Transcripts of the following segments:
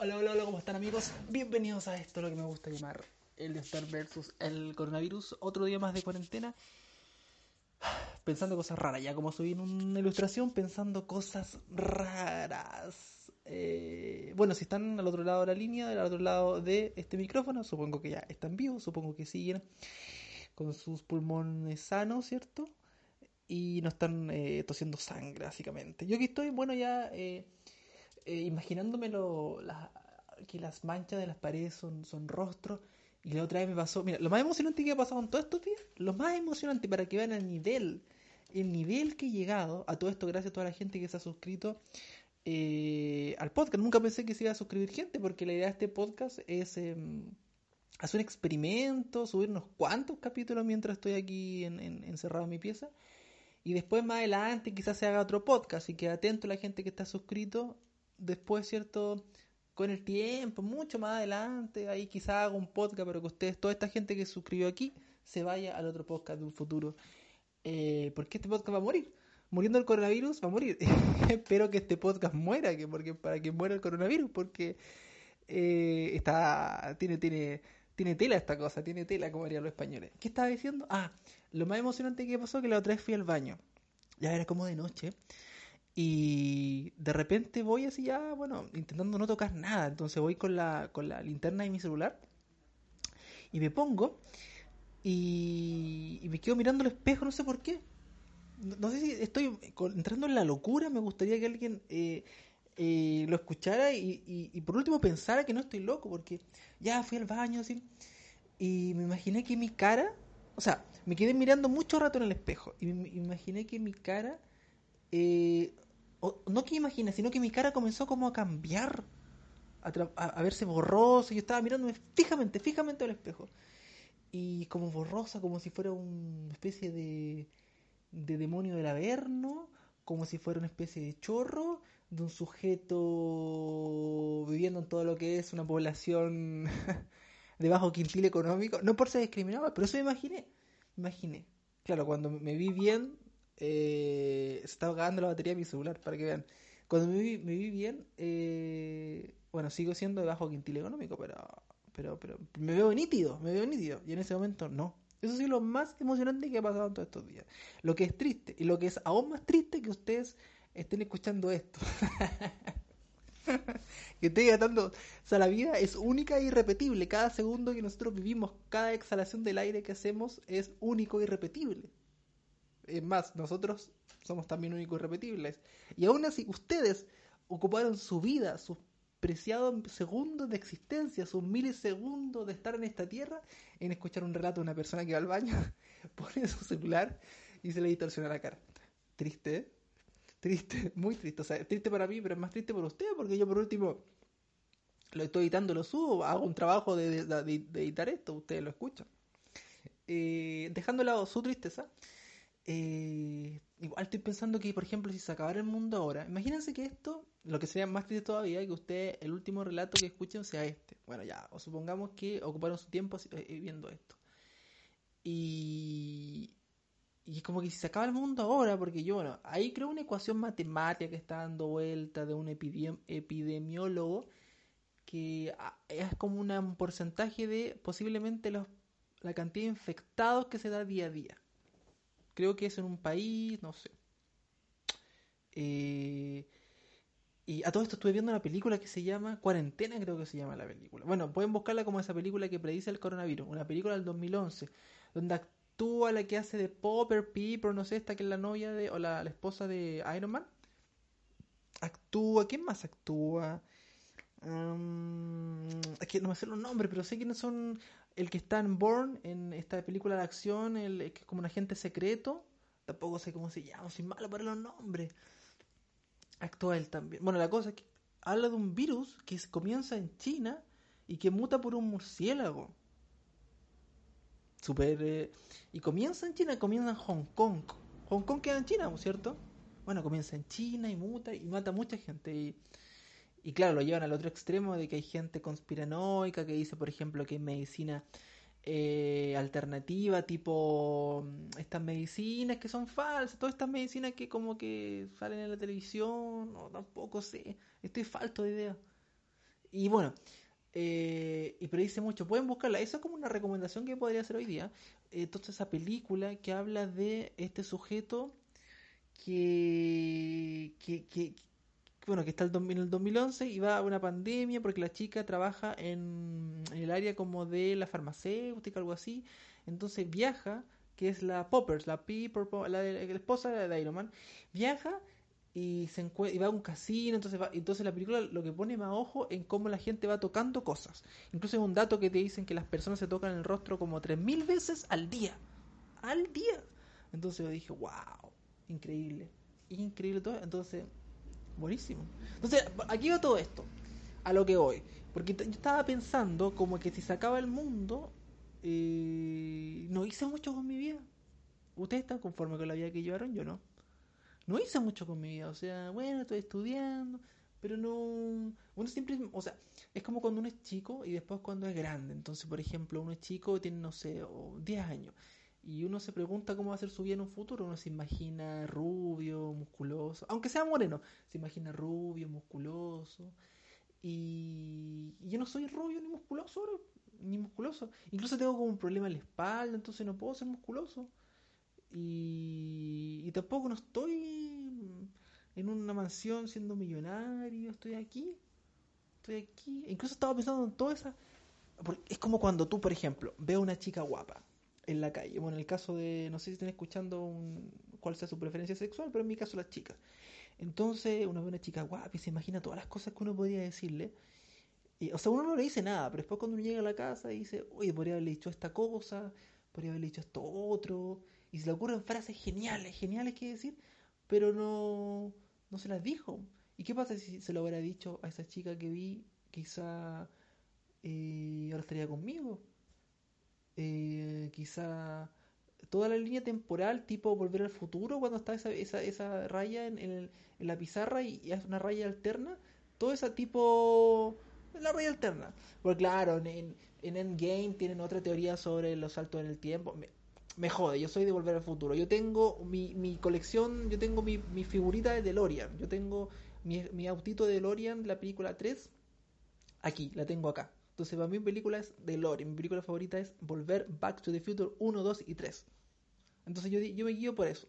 Hola, hola, hola, ¿cómo están amigos? Bienvenidos a esto, lo que me gusta llamar el Star versus el coronavirus. Otro día más de cuarentena. Pensando cosas raras, ya como subí en una ilustración, pensando cosas raras. Eh, bueno, si están al otro lado de la línea, al otro lado de este micrófono, supongo que ya están vivos, supongo que siguen con sus pulmones sanos, ¿cierto? Y no están eh, tosiendo sangre, básicamente. Yo aquí estoy, bueno, ya... Eh, eh, imaginándome que las manchas de las paredes son, son rostros. Y la otra vez me pasó, mira, lo más emocionante que ha pasado en todos estos días, lo más emocionante para que vean el nivel, el nivel que he llegado a todo esto, gracias a toda la gente que se ha suscrito eh, al podcast. Nunca pensé que se iba a suscribir gente, porque la idea de este podcast es em, hacer un experimento, subir unos cuantos capítulos mientras estoy aquí en, encerrado en mi pieza. Y después más adelante quizás se haga otro podcast, así que atento a la gente que está suscrito después, ¿cierto? Con el tiempo, mucho más adelante, ahí quizás haga un podcast, pero que ustedes, toda esta gente que suscribió aquí, se vaya al otro podcast de un futuro. Eh, porque este podcast va a morir. Muriendo el coronavirus, va a morir. Espero que este podcast muera, que porque para que muera el coronavirus, porque eh, está, tiene, tiene, tiene tela esta cosa, tiene tela, como dirían los españoles. ¿Qué estaba diciendo? Ah, lo más emocionante que pasó que la otra vez fui al baño. Ya era como de noche. Y de repente voy así ya, bueno, intentando no tocar nada. Entonces voy con la, con la linterna de mi celular y me pongo y, me quedo mirando el espejo, no sé por qué. No, sé si estoy entrando en la locura, me gustaría que alguien eh, eh, lo escuchara y, y, por último pensara que no estoy loco, porque ya fui al baño así y me imaginé que mi cara, o sea, me quedé mirando mucho rato en el espejo y me imaginé que mi cara eh, no que imagine, sino que mi cara comenzó como a cambiar, a, verse borrosa. Yo estaba mirándome fijamente, fijamente al espejo. Y como borrosa, como si fuera una especie de, de demonio del averno, como si fuera una especie de chorro, de un sujeto viviendo en todo lo que es una población de bajo quintil económico. No por ser discriminado, pero eso me imaginé. Imaginé. Claro, cuando me vi bien, eh, se estaba acabando la batería de mi celular, para que vean. Cuando me vi, me vi bien, eh, bueno, sigo siendo de bajo quintil económico, pero, pero, pero me veo nítido, me veo nítido. Y en ese momento no. Eso sí, lo más emocionante que ha pasado en todos estos días. Lo que es triste, y lo que es aún más triste que ustedes estén escuchando esto. que esté gastando. O sea, la vida es única e irrepetible. Cada segundo que nosotros vivimos, cada exhalación del aire que hacemos es único e irrepetible. Es más, nosotros somos también únicos y repetibles. Y aún así, ustedes ocuparon su vida, sus preciados segundos de existencia, sus milisegundos de estar en esta tierra, en escuchar un relato de una persona que va al baño, pone su celular y se le distorsiona la cara. Triste, ¿eh? Triste, muy triste. O sea, triste para mí, pero es más triste por ustedes, porque yo por último lo estoy editando, lo subo, hago un trabajo de, editar esto, ustedes lo escuchan. Eh, dejando de lado su tristeza, eh, igual estoy pensando que, por ejemplo, si se acabara el mundo ahora, imagínense que esto, lo que sería más triste todavía, que usted, el último relato que escuchen sea este. Bueno, ya, o supongamos que ocuparon su tiempo eh, viendo esto. Y, es como que si se acaba el mundo ahora, porque yo, bueno, ahí creo una ecuación matemática que está dando vuelta de un epidemiólogo que ah, es como un porcentaje de posiblemente la cantidad de infectados que se da día a día. Creo que es en un país, no sé. Eh, y a todo esto estuve viendo una película que se llama Cuarentena, creo que se llama la película. Bueno, pueden buscarla como esa película que predice el coronavirus, una película del 2011, donde actúa la que hace de Popper, Piper, no sé, esta que es la novia de, o la, esposa de Iron Man. Actúa, ¿quién más actúa? Um, es que no me sé los nombres, pero sé quiénes son el que está en Born, en esta película de acción, el que es como un agente secreto. Tampoco sé cómo se llama, soy malo para los nombres. Actúa él también. Bueno, la cosa es que habla de un virus que comienza en China y que muta por un murciélago. Super. Eh, y comienza en China, comienza en Hong Kong. Hong Kong queda en China, ¿cierto? Bueno, comienza en China y muta y mata a mucha gente. Y y claro, lo llevan al otro extremo de que hay gente conspiranoica que dice, por ejemplo, que hay medicina eh, alternativa, tipo mm, estas medicinas que son falsas, todas estas medicinas que como que salen en la televisión, no, tampoco sé, estoy falto de idea. Y bueno, eh, y predice mucho. Pueden buscarla. Eso es como una recomendación que podría hacer hoy día. Entonces, esa película que habla de este sujeto que, que, bueno, que está en el 2011 y va a una pandemia porque la chica trabaja en, el área como de la farmacéutica, algo así. Entonces viaja, que es la Poppers, la la, la, esposa de Iron Man, viaja y se y va a un casino, entonces entonces la película lo que pone más ojo en cómo la gente va tocando cosas. Incluso hay un dato que te dicen que las personas se tocan el rostro como 3000 veces al día. Al día. Entonces yo dije, "Wow, increíble." Increíble todo. Entonces, buenísimo. Entonces, aquí va todo esto. A lo que voy. Porque yo estaba pensando como que si se el mundo, eh, no hice mucho con mi vida. ¿Ustedes están conformes con la vida que llevaron? Yo no no hice mucho con mi vida. O sea, bueno, estoy estudiando, pero no. Uno siempre. O sea, es como cuando uno es chico y después cuando es grande. Entonces, por ejemplo, uno es chico y tiene, no sé, 10 años. Y uno se pregunta cómo va a ser su vida en un futuro. Uno se imagina rubio, musculoso. Aunque sea moreno, se imagina rubio, musculoso. Y, yo no soy rubio ni musculoso ni musculoso. Incluso tengo como un problema en la espalda, entonces no puedo ser musculoso. Y, tampoco no estoy en una mansión siendo millonario, estoy aquí, estoy aquí. Incluso estaba pensando en toda esa... es como cuando tú, por ejemplo, ves a una chica guapa en la calle. Bueno, en el caso de, no sé si están escuchando un, cuál sea su preferencia sexual, pero en mi caso las chicas. Entonces uno ve una chica guapa y se imagina todas las cosas que uno podría decirle. Y, o sea, uno no le dice nada, pero después cuando uno llega a la casa y dice, oye, podría haberle dicho esta cosa, podría haberle dicho esto otro, y se le ocurren frases geniales, geniales que decir, pero no, no se las dijo. ¿Y qué pasa si se lo hubiera dicho a esa chica que vi, quizá eh, ahora estaría conmigo? Eh, quizá toda la línea temporal, tipo volver al futuro, cuando está esa, esa, esa raya en, en, la pizarra y, es una raya alterna, todo ese tipo, la raya alterna. Porque claro, en, en Endgame tienen otra teoría sobre los saltos en el tiempo me jode, yo soy de Volver al Futuro. Yo tengo mi, mi colección, yo tengo mi, mi, figurita de DeLorean. Yo tengo mi, mi autito de DeLorean, la película 3, aquí, la tengo acá. Entonces, para mi película es DeLorean. Mi película favorita es Volver Back to the Future 1, 2 y 3. Entonces, yo, yo me guío por eso.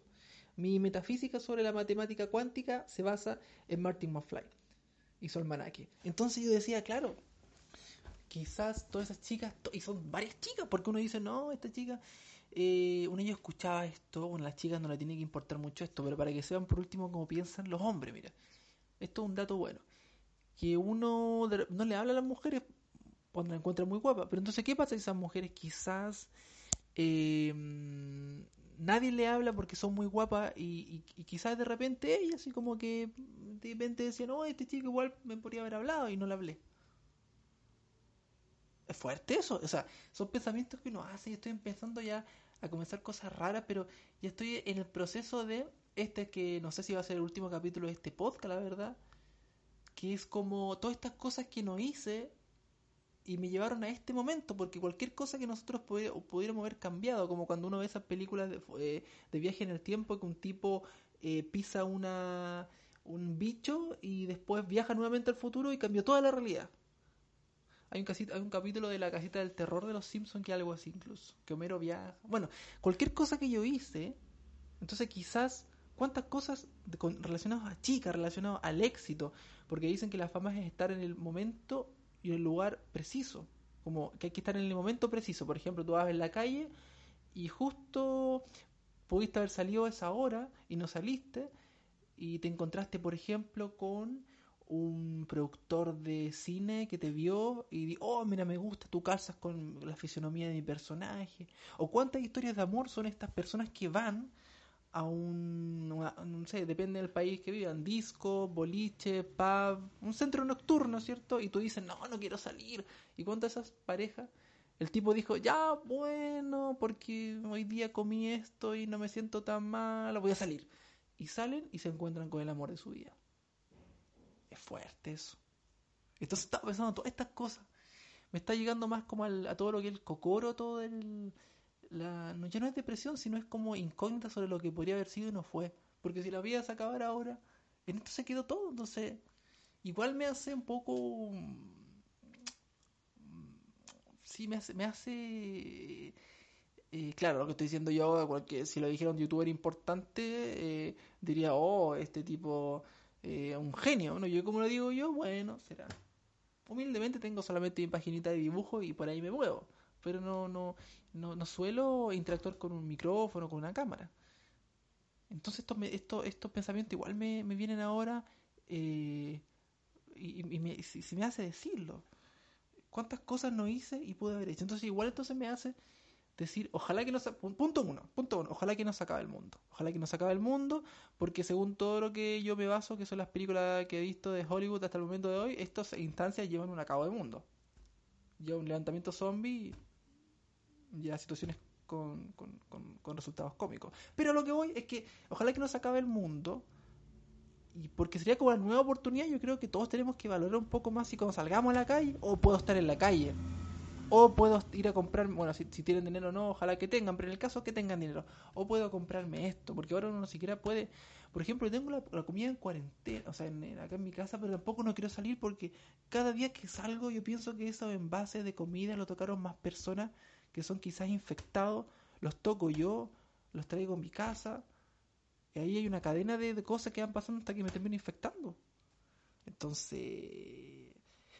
Mi metafísica sobre la matemática cuántica se basa en Martin McFly y su almanaque. Entonces, yo decía, claro, quizás todas esas chicas, y son varias chicas, porque uno dice, no, esta chica eh, un niño escuchaba esto, bueno, las chicas no le tiene que importar mucho esto, pero para que sepan por último cómo piensan los hombres, mira, esto es un dato bueno, que uno no le habla a las mujeres cuando la encuentra muy guapa, pero entonces, ¿qué pasa si esas mujeres quizás eh, nadie le habla porque son muy guapas y, quizás de repente ella así como que de repente decía, no, este chico igual me podría haber hablado y no le hablé? es fuerte eso. O sea, son pensamientos que uno hace y estoy empezando ya a comenzar cosas raras, pero ya estoy en el proceso de este que no sé si va a ser el último capítulo de este podcast, la verdad, que es como todas estas cosas que no hice y me llevaron a este momento, porque cualquier cosa que nosotros pudiéramos haber cambiado, como cuando uno ve esas películas de, eh, de viaje en el tiempo, que un tipo eh, pisa una un bicho y después viaja nuevamente al futuro y cambió toda la realidad. Hay un, casita, hay un capítulo de la casita del terror de los Simpsons que algo así incluso. Que Homero viaja. Bueno, cualquier cosa que yo hice, entonces quizás cuántas cosas relacionadas a chicas, relacionadas al éxito, porque dicen que la fama es estar en el momento y en el lugar preciso, como que hay que estar en el momento preciso. Por ejemplo, tú vas en la calle y justo pudiste haber salido a esa hora y no saliste y te encontraste, por ejemplo, con un productor de cine que te vio y dijo, oh, mira, me gusta, tú calzas con la fisionomía de mi personaje. O cuántas historias de amor son estas personas que van a un, no sé, depende del país que vivan, disco, boliche, pub, un centro nocturno, ¿cierto? Y tú dices, no, no quiero salir. ¿Y cuántas esas parejas? El tipo dijo, ya, bueno, porque hoy día comí esto y no me siento tan mal, voy a salir. Y salen y se encuentran con el amor de su vida es fuerte eso. Entonces estaba pensando todas estas cosas. Me está llegando más como a todo lo que es el cocoro, todo el... La, no, ya no es depresión, sino es como incógnita sobre lo que podría haber sido y no fue. Porque si la vida se acabara ahora, en esto se quedó todo. Entonces, igual me hace un poco sí me hace, me hace eh, claro, lo que estoy diciendo yo, cualquier, si lo dijera un youtuber importante, eh, diría, oh, este tipo, eh, un genio, ¿no? Yo como lo digo yo, bueno, será. Humildemente tengo solamente mi paginita de dibujo y por ahí me muevo, pero no, no, no, no suelo interactuar con un micrófono, con una cámara. Entonces estos, estos, estos pensamientos igual me, me vienen ahora y, y me, si, me hace decirlo. ¿Cuántas cosas no hice y pude haber hecho? Entonces igual entonces me hace decir, ojalá que no se, punto uno, punto uno, ojalá que no se acabe el mundo, ojalá que no se acabe el mundo, porque según todo lo que yo me baso, que son las películas que he visto de Hollywood hasta el momento de hoy, estas instancias llevan un acabo de mundo. Ya un levantamiento zombie, ya situaciones con, con, con, resultados cómicos. Pero lo que voy es que ojalá que no se acabe el mundo, y porque sería como una nueva oportunidad, yo creo que todos tenemos que valorar un poco más si cuando salgamos a la calle o puedo estar en la calle o puedo ir a comprar, bueno, si, tienen dinero o no, ojalá que tengan, pero en el caso que tengan dinero. O puedo comprarme esto, porque ahora uno no siquiera puede. Por ejemplo, tengo la, comida en cuarentena, o sea, acá en mi casa, pero tampoco no quiero salir porque cada día que salgo yo pienso que esos envases de comida lo tocaron más personas que son quizás infectados, los toco yo, los traigo a mi casa. Y ahí hay una cadena de, cosas que van pasando hasta que me termino infectando. Entonces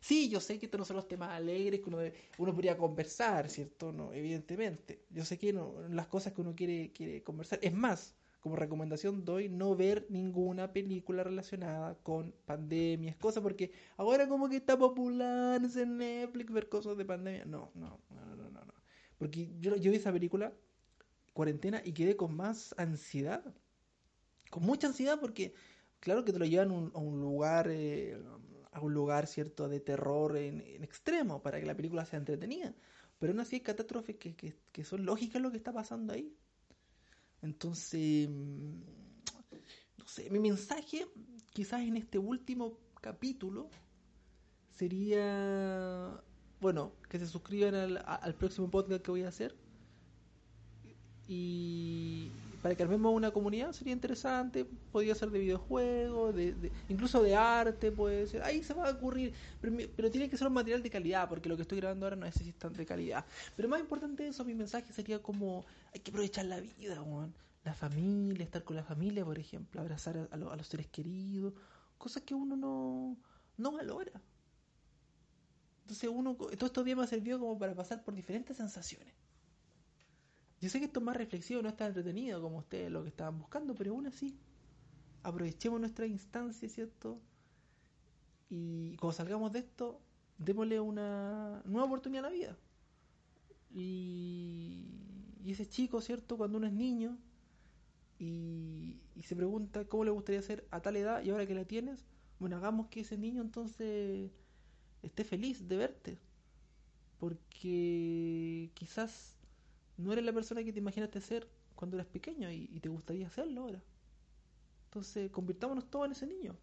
Sí, yo sé que estos no son los temas alegres que uno, uno podría conversar, ¿cierto? No, evidentemente. Yo sé que no, las cosas que uno quiere, quiere conversar. Es más, como recomendación doy no ver ninguna película relacionada con pandemias, cosas, porque ahora como que está popular en Netflix ver cosas de pandemia. No, no, no, no. Porque yo, vi esa película, cuarentena, y quedé con más ansiedad. Con mucha ansiedad porque, claro que te lo llevan a un, lugar... Eh, a un lugar cierto de terror en, extremo para que la película sea entretenida. Pero aún así hay catástrofes que, que, son lógicas lo que está pasando ahí. Entonces, mm, no sé, mi mensaje quizás en este último capítulo sería, bueno, que se suscriban al, al próximo podcast que voy a hacer. Y, para que armemos una comunidad sería interesante, podría ser de videojuegos, de, incluso de arte, puede ser, ahí se va a ocurrir, pero, tiene que ser un material de calidad, porque lo que estoy grabando ahora no es de calidad. Pero más importante de eso, mi mensaje sería como, hay que aprovechar la vida, la familia, estar con la familia, por ejemplo, abrazar a, los seres queridos, cosas que uno no, no valora. Entonces uno, todos estos días me ha servido como para pasar por diferentes sensaciones. Yo sé que esto es más reflexivo, no está entretenido como ustedes lo que estaban buscando, pero aún así, aprovechemos nuestra instancia, ¿cierto? Y cuando salgamos de esto, démosle una nueva oportunidad a la vida. Y, y ese chico, ¿cierto? Cuando uno es niño y, y se pregunta cómo le gustaría ser a tal edad y ahora que la tienes, bueno, hagamos que ese niño entonces esté feliz de verte. Porque quizás no eres la persona que te imaginaste ser cuando eras pequeño y, te gustaría hacerlo ahora. Entonces, convirtámonos todos en ese niño.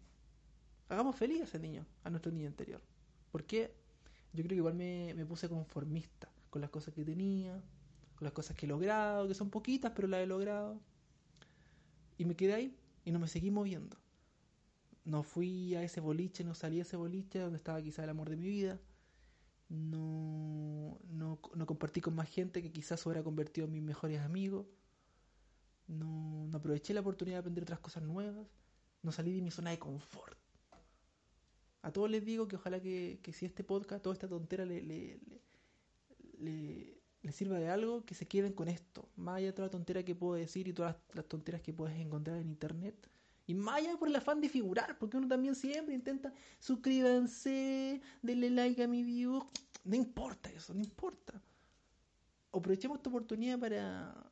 Hagamos feliz a ese niño, a nuestro niño interior. Porque yo creo que igual me, me puse conformista con las cosas que tenía, con las cosas que he logrado, que son poquitas, pero las he logrado. Y me quedé ahí y no me seguí moviendo. No fui a ese boliche, no salí a ese boliche donde estaba quizá el amor de mi vida. No, no, no, compartí con más gente que quizás hubiera convertido en mis mejores amigos, no, no, aproveché la oportunidad de aprender otras cosas nuevas, no salí de mi zona de confort. A todos les digo que ojalá que, que si este podcast, toda esta tontera le, le, le, sirva de algo, que se queden con esto, más allá de toda la tontera que puedo decir y todas las tonteras que puedes encontrar en internet y más allá por el afán de figurar, porque uno también siempre intenta suscríbanse, denle like a mi video. No importa eso, no importa. Aprovechemos esta oportunidad para.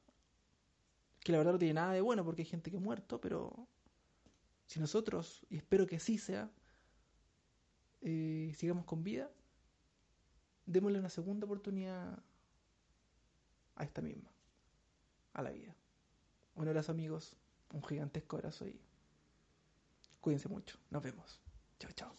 Que la verdad no tiene nada de bueno porque hay gente que ha muerto, pero si nosotros, y espero que sí sea, eh, sigamos con vida, démosle una segunda oportunidad a esta misma, a la vida. Un abrazo amigos, un gigantesco abrazo y Cuídense mucho. Nos vemos. Chao, chao.